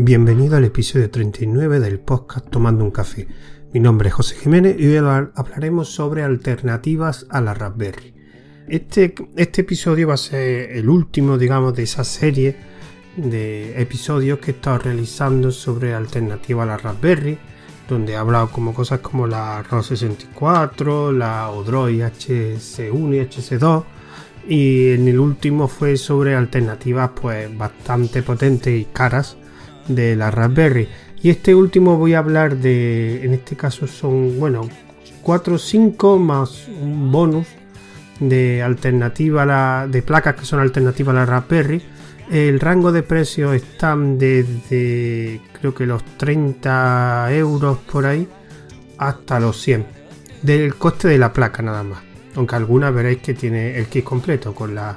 Bienvenido al episodio 39 del podcast Tomando un café. Mi nombre es José Jiménez y hoy hablaremos sobre alternativas a la Raspberry. Este, este episodio va a ser el último, digamos, de esa serie de episodios que he estado realizando sobre alternativas a la Raspberry, donde he hablado como cosas como la ROS 64, la Odroid HC1 y HC2, y en el último fue sobre alternativas pues bastante potentes y caras de la Raspberry. Y este último voy a hablar de, en este caso son, bueno, 4 o 5 más un bonus de alternativa la, de placas que son alternativas a la Raspberry. El rango de precios están desde creo que los 30 euros por ahí hasta los 100 del coste de la placa nada más. Aunque algunas veréis que tiene el kit completo con la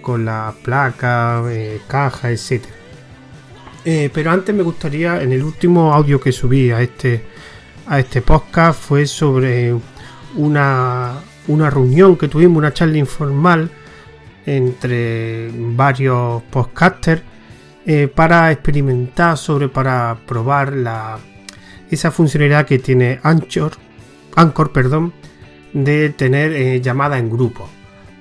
con la placa, eh, caja, etcétera. Eh, pero antes me gustaría, en el último audio que subí a este, a este podcast fue sobre una, una reunión que tuvimos, una charla informal entre varios podcasters eh, para experimentar sobre, para probar la, esa funcionalidad que tiene Anchor, Anchor perdón, de tener eh, llamada en grupo.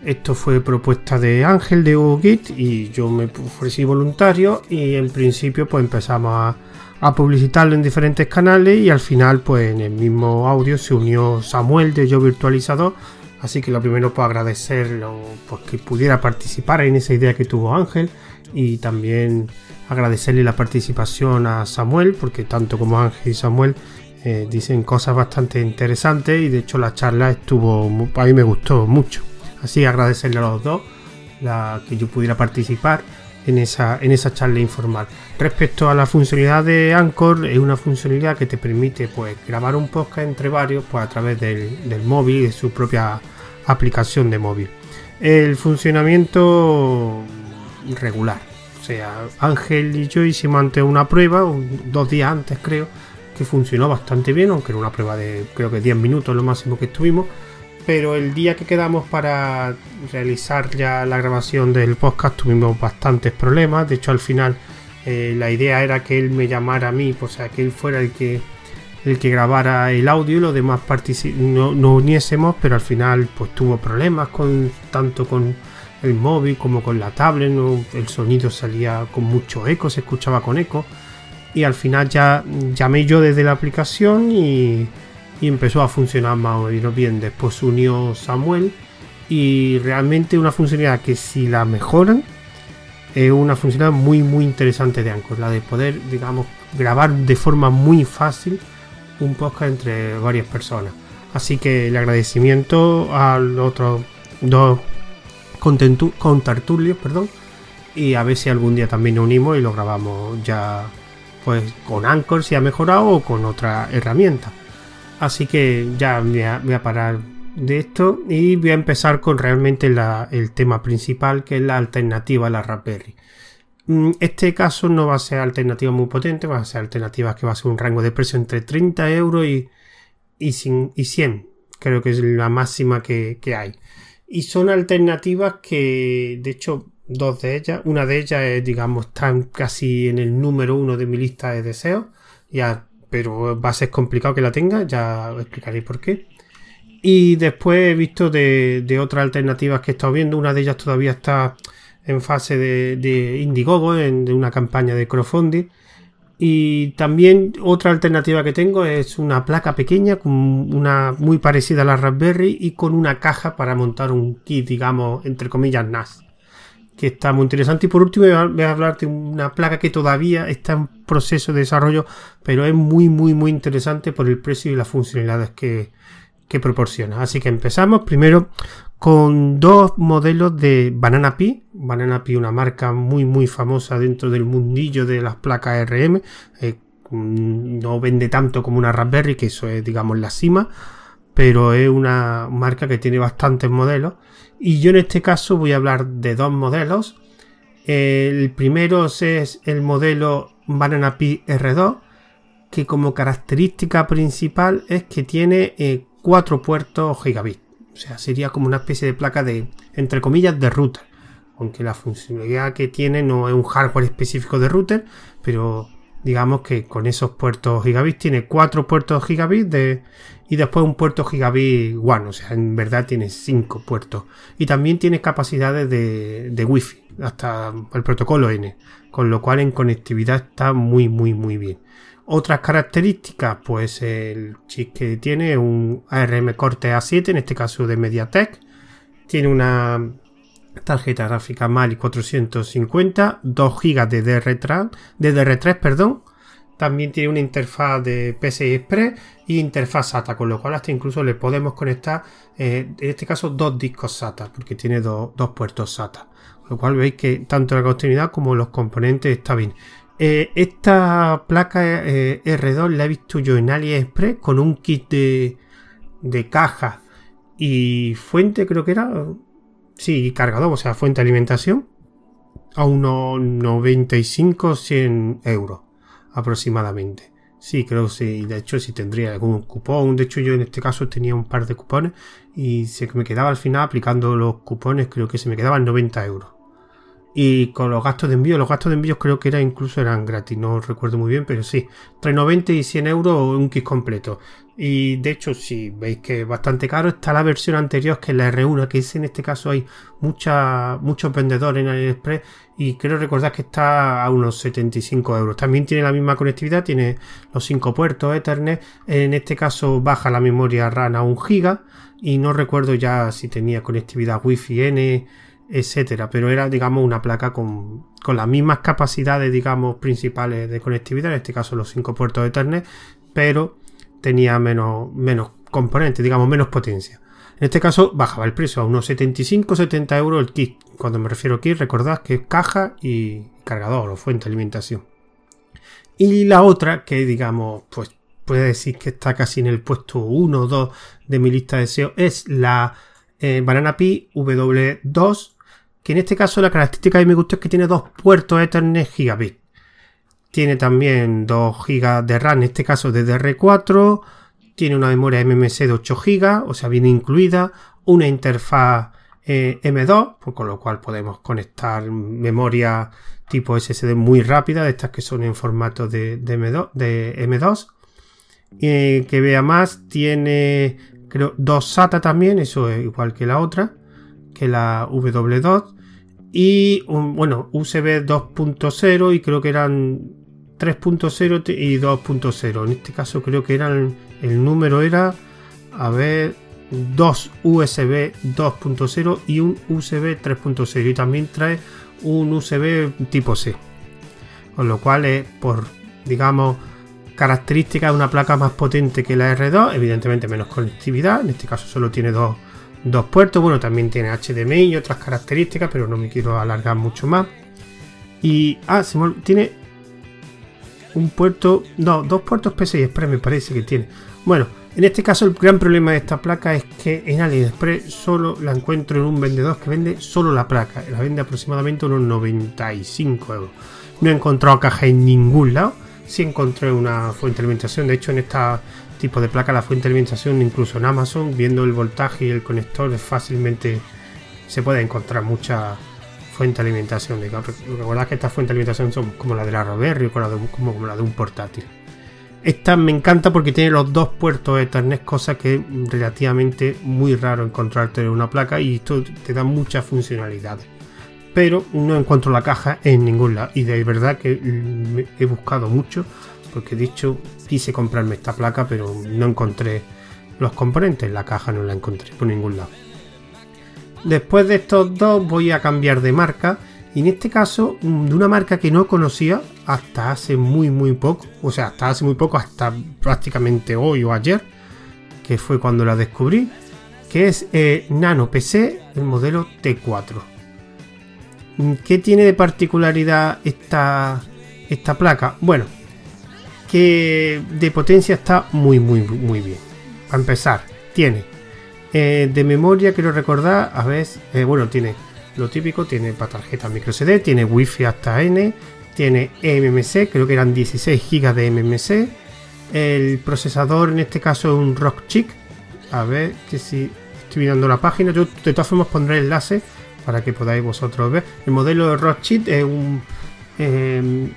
Esto fue propuesta de Ángel de UGIT y yo me ofrecí voluntario y en principio pues empezamos a, publicitarlo en diferentes canales y al final pues en el mismo audio se unió Samuel de Yo Virtualizador. Así que lo primero pues agradecerlo porque que pudiera participar en esa idea que tuvo Ángel y también agradecerle la participación a Samuel porque tanto como Ángel y Samuel eh, dicen cosas bastante interesantes y de hecho la charla estuvo a mí me gustó mucho Así agradecerle a los dos que yo pudiera participar en esa, en esa charla informal. Respecto a la funcionalidad de Anchor, es una funcionalidad que te permite pues, grabar un podcast entre varios pues, a través del, del móvil de su propia aplicación de móvil. El funcionamiento regular. O sea, Ángel y yo hicimos antes una prueba, dos días antes creo, que funcionó bastante bien, aunque era una prueba de creo que 10 minutos lo máximo que estuvimos pero el día que quedamos para realizar ya la grabación del podcast tuvimos bastantes problemas. De hecho, al final eh, la idea era que él me llamara a mí, o sea, que él fuera el que el que grabara el audio y los demás no, no uniésemos, pero al final pues tuvo problemas con tanto con el móvil como con la tablet, el sonido salía con mucho eco, se escuchaba con eco y al final ya llamé yo desde la aplicación y y empezó a funcionar más o menos bien. Después se unió Samuel y realmente una funcionalidad que si la mejoran es una funcionalidad muy muy interesante de Anchor, la de poder digamos grabar de forma muy fácil un podcast entre varias personas. Así que el agradecimiento a los otros dos con tertulios, perdón, y a ver si algún día también nos unimos y lo grabamos ya pues con Anchor si ha mejorado o con otra herramienta. Así que ya voy a, parar de esto y voy a empezar con realmente el tema principal que es la alternativa a la Raspberry. Mm, este caso no va a ser alternativa muy potente, va a ser alternativa que va a ser un rango de precio entre 30 euros y, y, 100. Creo que es la máxima que, hay. Y son alternativas que, de hecho, dos de ellas, una de ellas es, digamos, están casi en el número uno de mi lista de deseos. Ya pero va a ser complicado que la tenga, ya explicaré por qué. Y después he visto de, otras alternativas que he estado viendo, una de ellas todavía está en fase de, Indiegogo, en, de una campaña de crowdfunding. Y también otra alternativa que tengo es una placa pequeña, una muy parecida a la Raspberry y con una caja para montar un kit, digamos, entre comillas, NAS que está muy interesante. Y por último, voy a hablar de una placa que todavía está en proceso de desarrollo, pero es muy, muy, muy interesante por el precio y las funcionalidades que, proporciona. Así que empezamos primero con dos modelos de Banana Pi. Banana Pi, una marca muy, muy famosa dentro del mundillo de las placas RM. Eh, no vende tanto como una Raspberry, que eso es, digamos, la cima, pero es una marca que tiene bastantes modelos y yo en este caso voy a hablar de dos modelos. El primero es el modelo Banana Pi R2, que como característica principal es que tiene eh, cuatro puertos gigabit. O sea, sería como una especie de placa de, entre comillas, de router. Aunque la funcionalidad que tiene no es un hardware específico de router, pero digamos que con esos puertos gigabit tiene cuatro puertos gigabit de, y después un puerto gigabit one, o sea, en verdad tiene cinco puertos. Y también tiene capacidades de, de wifi, hasta el protocolo N, con lo cual en conectividad está muy, muy, muy bien. Otras características, pues el chip que tiene un ARM Cortex A7, en este caso de MediaTek. Tiene una tarjeta gráfica Mali 450, 2 GB de DR3, de DR3 perdón. También tiene una interfaz de PCI Express y interfaz SATA, con lo cual hasta incluso le podemos conectar, eh, en este caso, dos discos SATA, porque tiene dos puertos SATA. Con lo cual veis que tanto la continuidad como los componentes está bien. Eh, esta placa eh, R2 la he visto yo en AliExpress con un kit de, de caja y fuente, creo que era. Sí, cargador, o sea, fuente de alimentación. A unos 95-100 euros aproximadamente. Sí, creo que sí. De hecho, si tendría algún cupón. De hecho, yo en este caso tenía un par de cupones y se me quedaba al final aplicando los cupones. Creo que se me quedaban 90 euros. Y con los gastos de envío, los gastos de envío creo que era incluso eran gratis, no recuerdo muy bien, pero sí, entre 90 y 100 euros un kit completo. Y de hecho, si veis que es bastante caro, está la versión anterior que es la R1, que es en este caso hay mucha, muchos vendedores en AliExpress y creo recordar que está a unos 75 euros. También tiene la misma conectividad, tiene los 5 puertos Ethernet, en este caso baja la memoria RAM a 1 GB y no recuerdo ya si tenía conectividad Wi-Fi N etcétera. Pero era, digamos, una placa con, las mismas capacidades, digamos, principales de conectividad, en este caso los cinco puertos de Ethernet, pero tenía menos, menos componentes, digamos, menos potencia. En este caso bajaba el precio a unos 75-70 euros el kit. Cuando me refiero aquí, recordad que es caja y cargador o fuente de alimentación. Y la otra, que digamos, pues puede decir que está casi en el puesto 1 o 2 de mi lista de deseo, es la eh, Banana Pi W2 que en este caso la característica que me gusta es que tiene dos puertos Ethernet gigabit. Tiene también 2 GB de RAM, en este caso de DR4. Tiene una memoria MMC de 8 GB, o sea, viene incluida. Una interfaz eh, M2, pues con lo cual podemos conectar memoria tipo SSD muy rápida, de estas que son en formato de, M2. De M2. que vea más, tiene creo dos SATA también, eso es igual que la otra, que la W2 y un, bueno, USB 2.0 y creo que eran 3.0 y 2.0. En este caso creo que eran el número era a ver dos USB 2.0 y un USB 3.0 y también trae un USB tipo C. Con lo cual es por digamos característica de una placa más potente que la R2, evidentemente menos conectividad, en este caso solo tiene dos dos puertos. Bueno, también tiene HDMI y otras características, pero no me quiero alargar mucho más. Y, ah, tiene un puerto, no, dos puertos PCI Express me parece que tiene. Bueno, en este caso el gran problema de esta placa es que en AliExpress solo la encuentro en un vendedor que vende solo la placa. La vende aproximadamente unos 95 euros. No he encontrado caja en ningún lado. Sí encontré una fuente de alimentación. De hecho, en esta tipo de placa, la fuente de alimentación, incluso en Amazon, viendo el voltaje y el conector, fácilmente se puede encontrar mucha fuente de alimentación. Recordad que estas fuentes de alimentación son como la de la Raspberry o como, la de un portátil. Esta me encanta porque tiene los dos puertos Ethernet, cosa que es relativamente muy raro encontrarte en una placa y esto te da muchas funcionalidades. Pero no encuentro la caja en ningún lado y de verdad que he buscado mucho porque dicho quise comprarme esta placa pero no encontré los componentes, la caja no la encontré por ningún lado. Después de estos dos voy a cambiar de marca y en este caso mm, de una marca que no conocía hasta hace muy muy poco, o sea, hasta hace muy poco, hasta prácticamente hoy o ayer, que fue cuando la descubrí, que es eh, Nano PC, el modelo T4. ¿Qué tiene de particularidad esta, esta placa? Bueno, que de potencia está muy, muy, muy bien. Para empezar, tiene eh, de memoria, quiero recordar, a ver, eh, bueno, tiene lo típico, tiene para tarjeta micro CD, tiene wifi hasta N, tiene MMC, creo que eran 16 GB de MMC. El procesador en este caso es un Rockchip. A ver que si estoy mirando la página, yo de todas formas pondré el enlace para que podáis vosotros ver. El modelo de Rockchip es un em,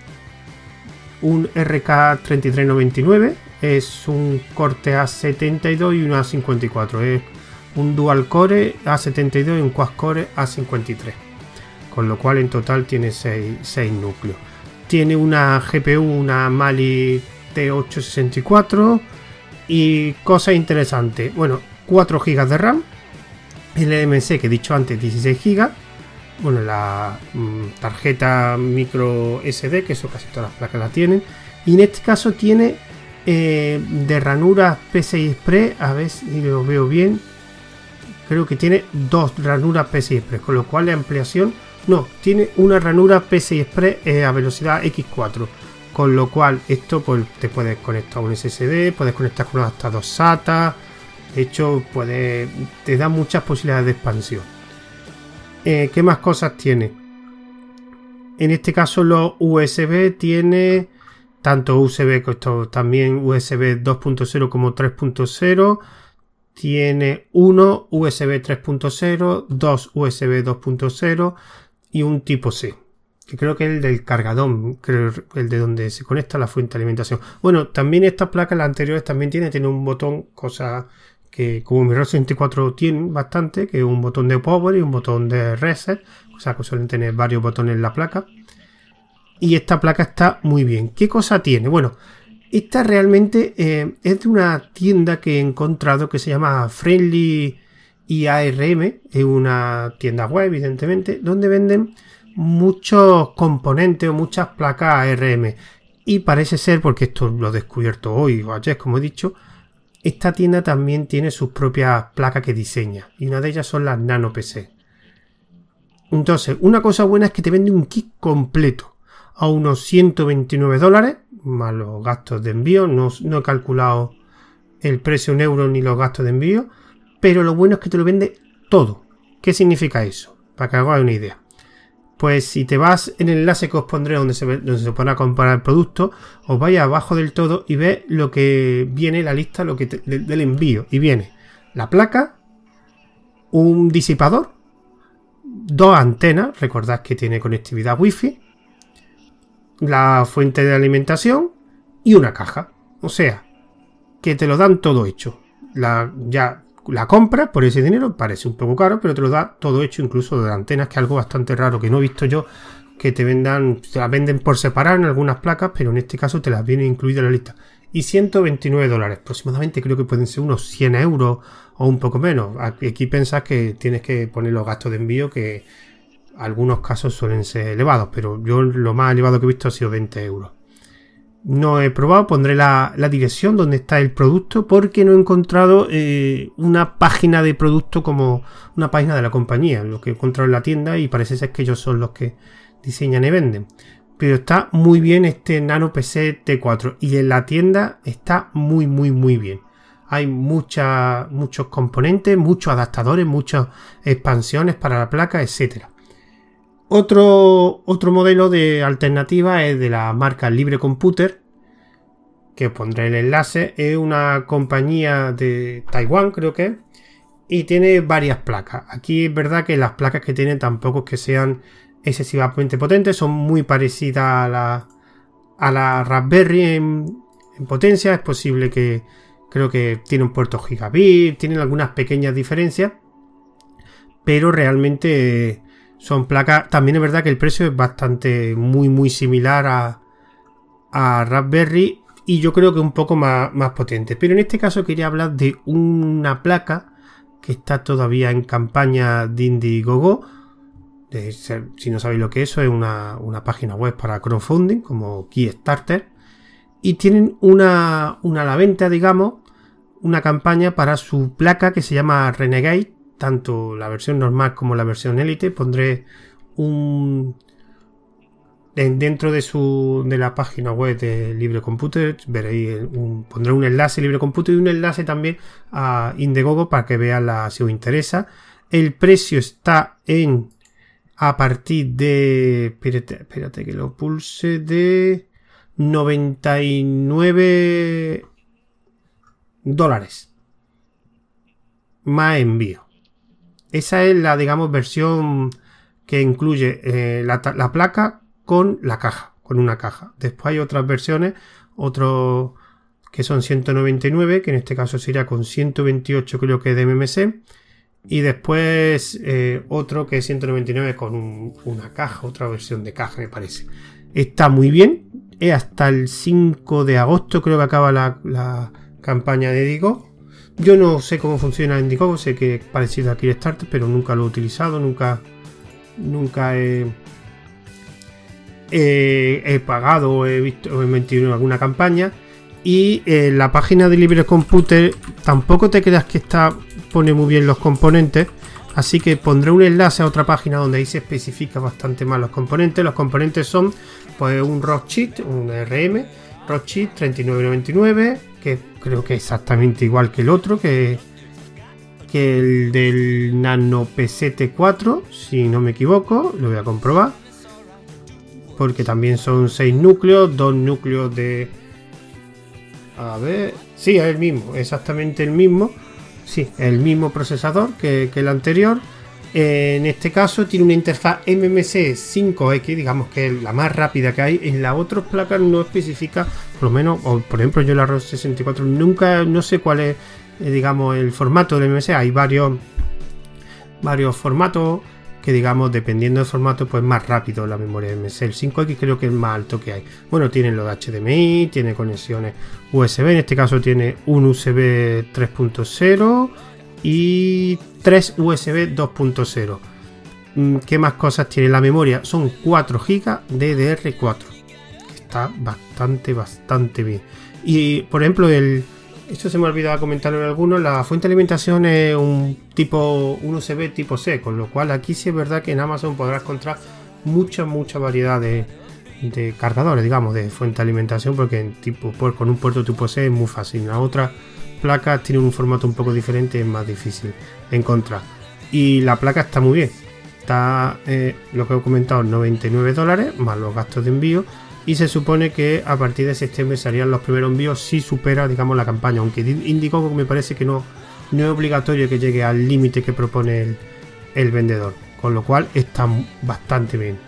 un RK3399, es un corte A72 y un A54. Es un dual core A72 y un quad core A53. Con lo cual en total tiene 6, núcleos. Tiene una GPU, una Mali T864 y cosa interesante. Bueno, 4 GB de RAM. El MMC que he dicho antes, 16 GB. Bueno, la mm, tarjeta micro SD, que eso casi todas las placas la tienen. Y en este caso tiene eh, de ranura PCI Express, a ver si lo veo bien. Creo que tiene dos ranuras PCI Express, con lo cual la ampliación no, tiene una ranura PCI Express eh, a velocidad X4. Con lo cual, esto pues, te puedes conectar a un SSD, puedes conectar con hasta dos SATA. De hecho, puede, te da muchas posibilidades de expansión. Eh, ¿Qué más cosas tiene? En este caso, los USB tiene tanto USB también USB 2.0 como 3.0 tiene uno USB 3.0 dos USB 2.0 y un tipo C que creo que es el del cargador creo el de donde se conecta la fuente de alimentación bueno también estas placas las anteriores también tiene tiene un botón cosa que como mi 64 tiene bastante que es un botón de power y un botón de reset o sea que suelen tener varios botones en la placa y esta placa está muy bien. ¿Qué cosa tiene? Bueno, esta realmente eh, es de una tienda que he encontrado que se llama Friendly IARM, es una tienda web evidentemente, donde venden muchos componentes o muchas placas ARM. Y parece ser, porque esto lo he descubierto hoy o ayer, como he dicho, esta tienda también tiene sus propias placas que diseña. Y una de ellas son las Nano PC. Entonces, una cosa buena es que te vende un kit completo a unos 129 dólares, más los gastos de envío. No, he calculado el precio en euros ni los gastos de envío, pero lo bueno es que te lo vende todo. ¿Qué significa eso? Para que hagáis una idea. Pues si te vas en el enlace que os pondré donde se, donde se pone a comparar el producto, os vais abajo del todo y ve lo que viene la lista lo que del envío. Y viene la placa, un disipador, dos antenas, recordad que tiene conectividad wifi, la fuente de alimentación y una caja. O sea, que te lo dan todo hecho. La, ya la compras por ese dinero, parece un poco caro, pero te lo da todo hecho, incluso de antenas, que es algo bastante raro que no he visto yo que te vendan, te las venden por separado en algunas placas, pero en este caso te las viene incluida la lista. Y 129 dólares, aproximadamente creo que pueden ser unos 100 euros o un poco menos. Aquí pensas que tienes que poner los gastos de envío que algunos casos suelen ser elevados, pero yo lo más elevado que he visto ha sido 20 euros. No he probado, pondré la, dirección donde está el producto porque no he encontrado eh, una página de producto como una página de la compañía, lo que he encontrado en la tienda y parece ser que ellos son los que diseñan y venden. Pero está muy bien este Nano PC T4 y en la tienda está muy muy muy bien. Hay muchos componentes, muchos adaptadores, muchas expansiones para la placa, etcétera. Otro, otro modelo de alternativa es de la marca Libre Computer, que pondré el enlace. Es una compañía de Taiwán, creo que y tiene varias placas. Aquí es verdad que las placas que tiene tampoco es que sean excesivamente potentes, son muy parecidas a la, a la Raspberry en, en potencia. Es posible que creo que tiene un puerto gigabit, tienen algunas pequeñas diferencias, pero realmente son placas. También es verdad que el precio es bastante muy, muy similar a, a Raspberry y yo creo que un poco más, más potente. Pero en este caso quería hablar de una placa que está todavía en campaña de Indiegogo. si no sabéis lo que es, es una, una, página web para crowdfunding como Kickstarter. Y tienen una, una a la venta, digamos, una campaña para su placa que se llama Renegade tanto la versión normal como la versión Elite. Pondré un dentro de su de la página web de Libre Computer veréis un, pondré un enlace Libre Computer y un enlace también a Indiegogo para que vean si os interesa. El precio está en a partir de espérate, espérate que lo pulse de 99 dólares más envío. Esa es la, digamos, versión que incluye eh, la, placa con la caja, con una caja. Después hay otras versiones, otros que son 199, que en este caso sería con 128 creo que de MMC. Y después eh, otro que es 199 con una caja, otra versión de caja me parece. Está muy bien. Es hasta el 5 de agosto creo que acaba la, campaña de Digo. Yo no sé cómo funciona Indiegogo, sé que es parecido a Kickstarter, pero nunca lo he utilizado, nunca, nunca he, pagado o he visto he metido en alguna campaña. Y eh, la página de Libre Computer tampoco te creas que está pone muy bien los componentes. Así que pondré un enlace a otra página donde ahí se especifica bastante más los componentes. Los componentes son pues un Rocksheet, un RM, Rocksheet 3999, que creo que es exactamente igual que el otro, que, que el del Nano PCT4, si no me equivoco, lo voy a comprobar. Porque también son 6 núcleos, 2 núcleos de... A ver... Sí, es el mismo, exactamente el mismo Sí, el mismo procesador que, el anterior. En este caso tiene una interfaz MMC 5X, digamos que es la más rápida que hay. En las otras placas no especifica, por lo menos, o por ejemplo yo la ROS 64 nunca, no sé cuál es, eh, digamos, el formato del MMC. Hay varios, varios formatos que digamos, dependiendo del formato, pues más rápido la memoria MS. El 5X creo que es más alto que hay. Bueno, tiene lo de HDMI, tiene conexiones USB, en este caso tiene un USB 3.0 y 3 USB 2.0. ¿Qué más cosas tiene la memoria? Son 4 GB DDR4. Está bastante, bastante bien. Y por ejemplo, el, esto se me ha olvidado comentarlo en algunos, la fuente de alimentación es un tipo, un USB tipo C, con lo cual aquí sí es verdad que en Amazon podrás encontrar mucha, mucha variedad de, cargadores, digamos, de fuente de alimentación, porque en tipo, con un puerto tipo C es muy fácil. La otra placa tiene un formato un poco diferente, es más difícil encontrar. Y la placa está muy bien. Está, eh, lo que he comentado, 99 dólares, más los gastos de envío y se supone que a partir de septiembre serían los primeros envíos si supera, digamos, la campaña, aunque Indiegogo me parece que no, no es obligatorio que llegue al límite que propone el, vendedor, con lo cual está bastante bien.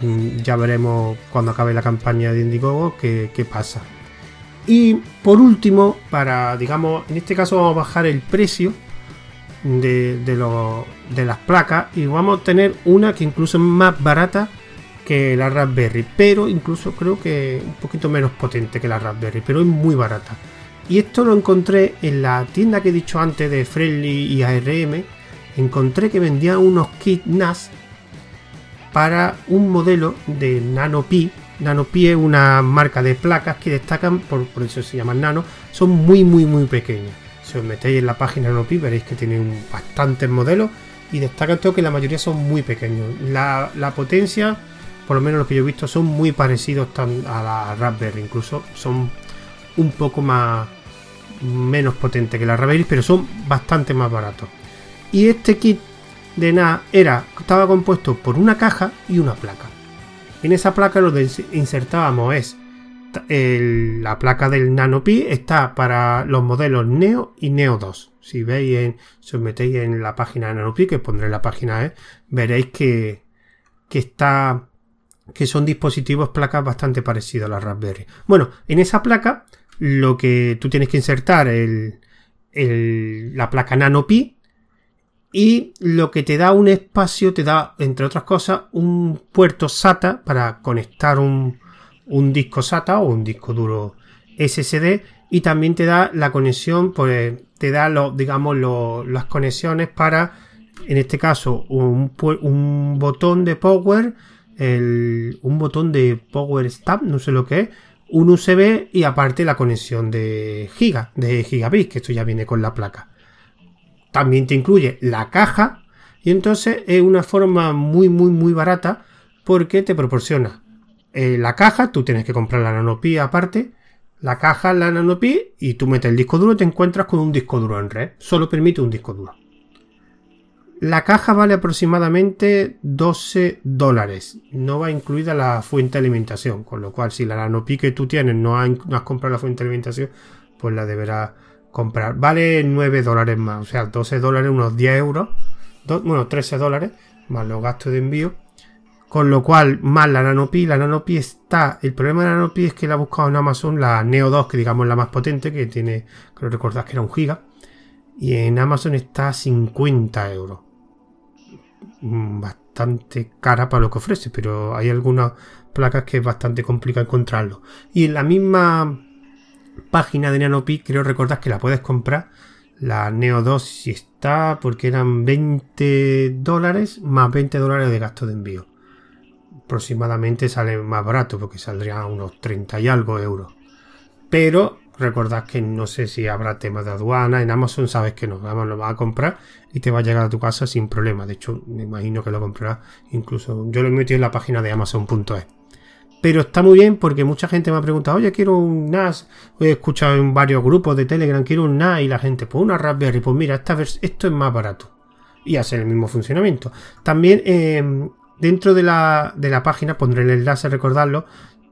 Mm, ya veremos cuando acabe la campaña de Indiegogo qué, pasa. Y por último, para, digamos, en este caso vamos a bajar el precio de, de las placas y vamos a tener una que incluso es más barata que la Raspberry, pero incluso creo que un poquito menos potente que la Raspberry, pero es muy barata. Y esto lo encontré en la tienda que he dicho antes de Friendly y ARM. Encontré que vendían unos kits NAS para un modelo de NanoPi. NanoPi es una marca de placas que destacan, por, por eso se llaman nano, son muy muy muy pequeñas. Si os metéis en la página NanoPi veréis que tienen bastantes modelos y destacan todo que la mayoría son muy pequeños. La, la potencia por lo menos lo que yo he visto, son muy parecidos a la Raspberry. Incluso son un poco más menos potentes que la Raspberry, pero son bastante más baratos. Y este kit de NAS era, estaba compuesto por una caja y una placa. En esa placa lo insertábamos es la placa del NanoPi está para los modelos Neo y Neo 2. Si veis, en, si os metéis en la página de NanoPi, que pondré la página, ¿eh? veréis que, que está que son dispositivos placas bastante parecidos a la Raspberry. Bueno, en esa placa lo que tú tienes que insertar el, la placa NanoPi y lo que te da un espacio, te da, entre otras cosas, un puerto SATA para conectar un, un disco SATA o un disco duro SSD y también te da la conexión, pues te da digamos las conexiones para, en este caso, un, un botón de power un botón de Power Stop, no sé lo que es, un USB y aparte la conexión de Giga, de Gigabit, que esto ya viene con la placa. También te incluye la caja y entonces es una forma muy muy muy barata porque te proporciona eh, la caja, tú tienes que comprar la nanopi aparte, la caja, la nanopi y tú metes el disco duro y te encuentras con un disco duro en red. Solo permite un disco duro. La caja vale aproximadamente 12 dólares. No va incluida la fuente de alimentación. Con lo cual, si la nanopi que tú tienes no, has, comprado la fuente de alimentación, pues la deberás comprar. Vale 9 dólares más. O sea, 12 dólares, unos 10 euros. bueno, 13 dólares más los gastos de envío. Con lo cual, más la Nanopi, la Nanopi está. El problema de la Nanopi es que la he buscado en Amazon, la Neo 2, que digamos la más potente, que tiene, creo recordás que era un giga. Y en Amazon está a 50 euros. Mm, bastante cara para lo que ofrece, pero hay algunas placas que es bastante complicado encontrarlo. Y en la misma página de Nanopi, creo recordar que la puedes comprar. La Neo 2 si está, porque eran 20 dólares más 20 dólares de gasto de envío. Aproximadamente sale más barato, porque saldría unos 30 y algo euros. Pero recordad que no sé si habrá temas de aduana. En Amazon sabes que no. Amazon lo va a comprar y te va a llegar a tu casa sin problema. De hecho, me imagino que lo comprará incluso. Yo lo he metido en la página de Amazon.es. Pero está muy bien porque mucha gente me ha preguntado, oye, quiero un NAS. He escuchado en varios grupos de Telegram, quiero un NAS. Y la gente, pues una Raspberry, pues mira, esta esto es más barato. Y hace el mismo funcionamiento. También eh, dentro de la, de la página, pondré el enlace, recordarlo,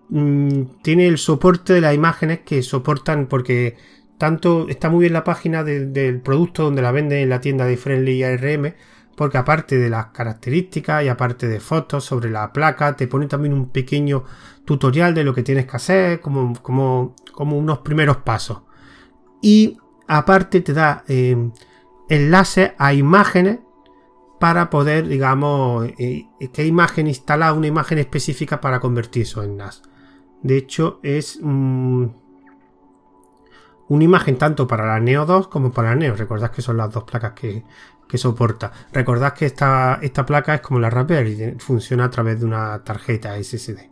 mm, tiene el soporte de las imágenes que soportan porque tanto está muy bien la página del producto donde la venden en la tienda de Friendly ARM porque aparte de las características y aparte de fotos sobre la placa, te pone también un pequeño tutorial de lo que tienes que hacer, como, como, unos primeros pasos. Y aparte te da eh, enlaces a imágenes para poder, digamos, eh, qué imagen instalar, una imagen específica para convertir eso en NAS. De hecho, es una imagen tanto para la Neo 2 como para la Neo. Recordad que son las dos placas que, que soporta. Recordad que esta, esta placa es como la Raspberry, funciona a través de una tarjeta SSD.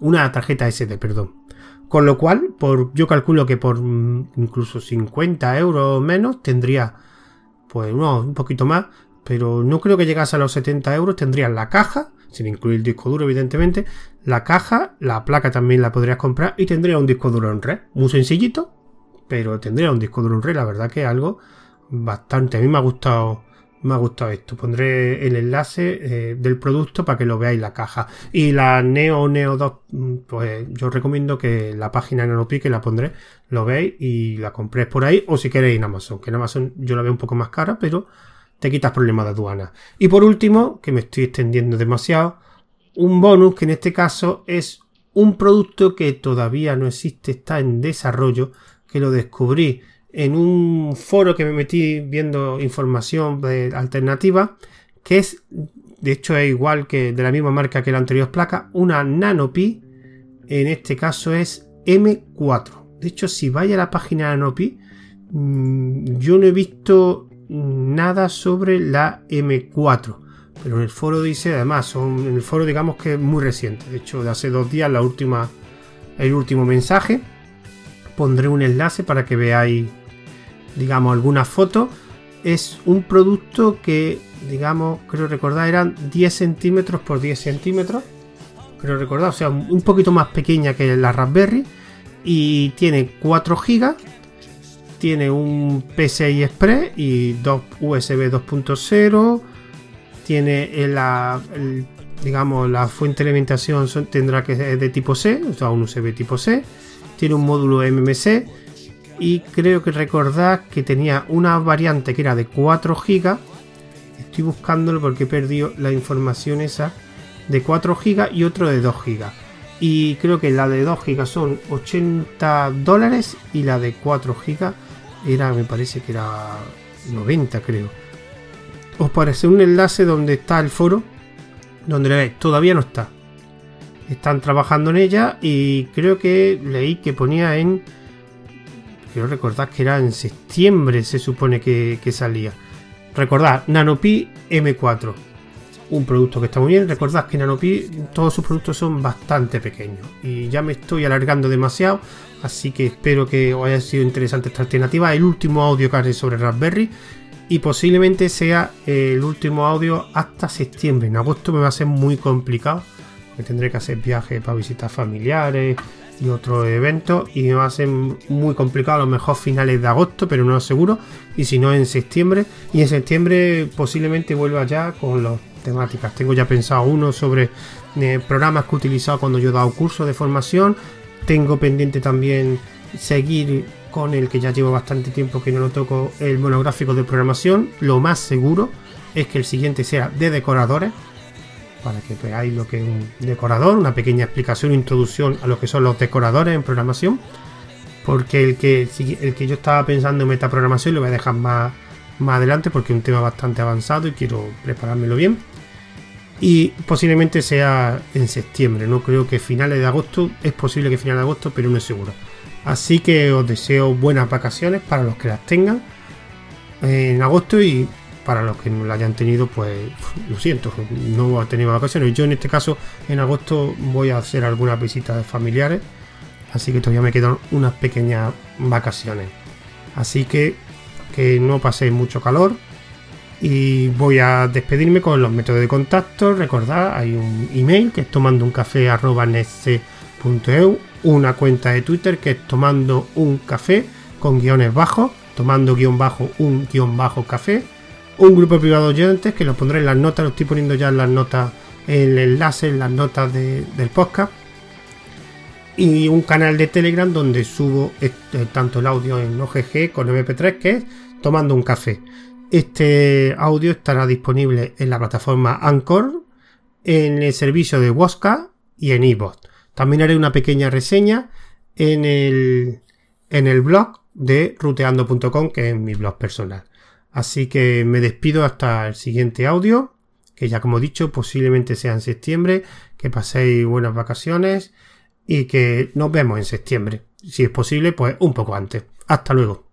Una tarjeta SD, perdón. Con lo cual, por, yo calculo que por mm, incluso 50 euros menos tendría, pues no, un poquito más, pero no creo que llegase a los 70 euros. Tendría la caja, sin incluir el disco duro, evidentemente, la caja, la placa también la podrías comprar y tendría un disco duro en red. Muy sencillito, pero tendría un disco duro en red. La verdad que algo bastante. A mí me ha gustado. Me ha gustado esto. Pondré el enlace eh, del producto para que lo veáis la caja. Y la Neo Neo 2, mm, pues yo recomiendo que la página Nanopique la pondré, lo veis y la compréis por ahí. O si queréis en Amazon, que en Amazon yo la veo un poco más cara, pero te quitas problemas de aduana. Y por último, que me estoy extendiendo demasiado, un bonus que en este caso es un producto que todavía no existe, está en desarrollo, que lo descubrí en un foro que me metí viendo información de alternativa, que es, de hecho es igual que de la misma marca que la anterior placa, una Nanopi, en este caso es M4. De hecho, si vaya a la página Nanopi, mm, yo no he visto nada sobre la M4. Pero en el foro dice, además, son, en el foro digamos que es muy reciente. De hecho, de hace dos días la última, el último mensaje. Pondré un enlace para que veáis digamos, alguna foto Es un producto que, digamos, creo recordar eran 10 centímetros por 10 centímetros. Creo recordar, o sea, un poquito más pequeña que la Raspberry. Y tiene 4 GB. Tiene un PCI Express y dos USB 2.0. Tiene la, digamos, la fuente de alimentación tendrá que ser de tipo C, o sea, un USB tipo C. Tiene un módulo MMC y creo que recordad que tenía una variante que era de 4 GB. Estoy buscándolo porque he perdido la información esa de 4 GB y otro de 2 GB. Y creo que la de 2 GB son 80 dólares y la de 4 GB era, me parece que era 90 creo. Os parece un enlace donde está el foro, donde todavía no está. Están trabajando en ella y creo que leí que ponía en Quiero recordar que era en septiembre, se supone que, salía. Recordad, Nanopi M4. Un producto que está muy bien. Recordad que Nanopi, todos sus productos son bastante pequeños. Y ya me estoy alargando demasiado. Así que espero que os haya sido interesante esta alternativa. El último audio que haré sobre Raspberry. Y posiblemente sea el último audio hasta septiembre. En agosto me va a ser muy complicado. Tendré que hacer viajes para visitar familiares y otro evento y me va a ser muy complicado a lo mejor finales de agosto pero no lo seguro y si no en septiembre y en septiembre posiblemente vuelva ya con las temáticas. Tengo ya pensado uno sobre eh, programas que he utilizado cuando yo he dado cursos de formación. Tengo pendiente también seguir con el que ya llevo bastante tiempo que no lo toco el monográfico de programación. Lo más seguro es que el siguiente sea de decoradores para que veáis lo que es un decorador, una pequeña explicación, introducción a lo que son los decoradores en programación. Porque el que, el que yo estaba pensando en metaprogramación lo voy a dejar más, más adelante porque es un tema bastante avanzado y quiero preparármelo bien. Y posiblemente sea en septiembre, no creo que finales de agosto, es posible que finales de agosto, pero no es seguro. Así que os deseo buenas vacaciones para los que las tengan en agosto y para los que no la hayan tenido, pues lo siento, no he tenido vacaciones. Yo en este caso, en agosto voy a hacer algunas visitas familiares, así que todavía me quedan unas pequeñas vacaciones. Así que que no paséis mucho calor y voy a despedirme con los métodos de contacto. Recordad, hay un email que es tomando un café una cuenta de Twitter que es tomando un café con guiones bajos, tomando guion bajo un guion bajo café un grupo privado de oyentes que lo pondré en las notas, lo estoy poniendo ya en las notas, el enlace en las notas del podcast. Y un canal de Telegram donde subo este, tanto el audio en OGG con MP3 que es Tomando un café. Este audio estará disponible en la plataforma Anchor, en el servicio de Wosca y en iVoox. También haré una pequeña reseña en el, en el blog de ruteando.com, que es mi blog personal. Así que me despido hasta el siguiente audio, que ya como he dicho posiblemente sea en septiembre, que paséis buenas vacaciones y que nos vemos en septiembre. Si es posible, pues un poco antes. Hasta luego.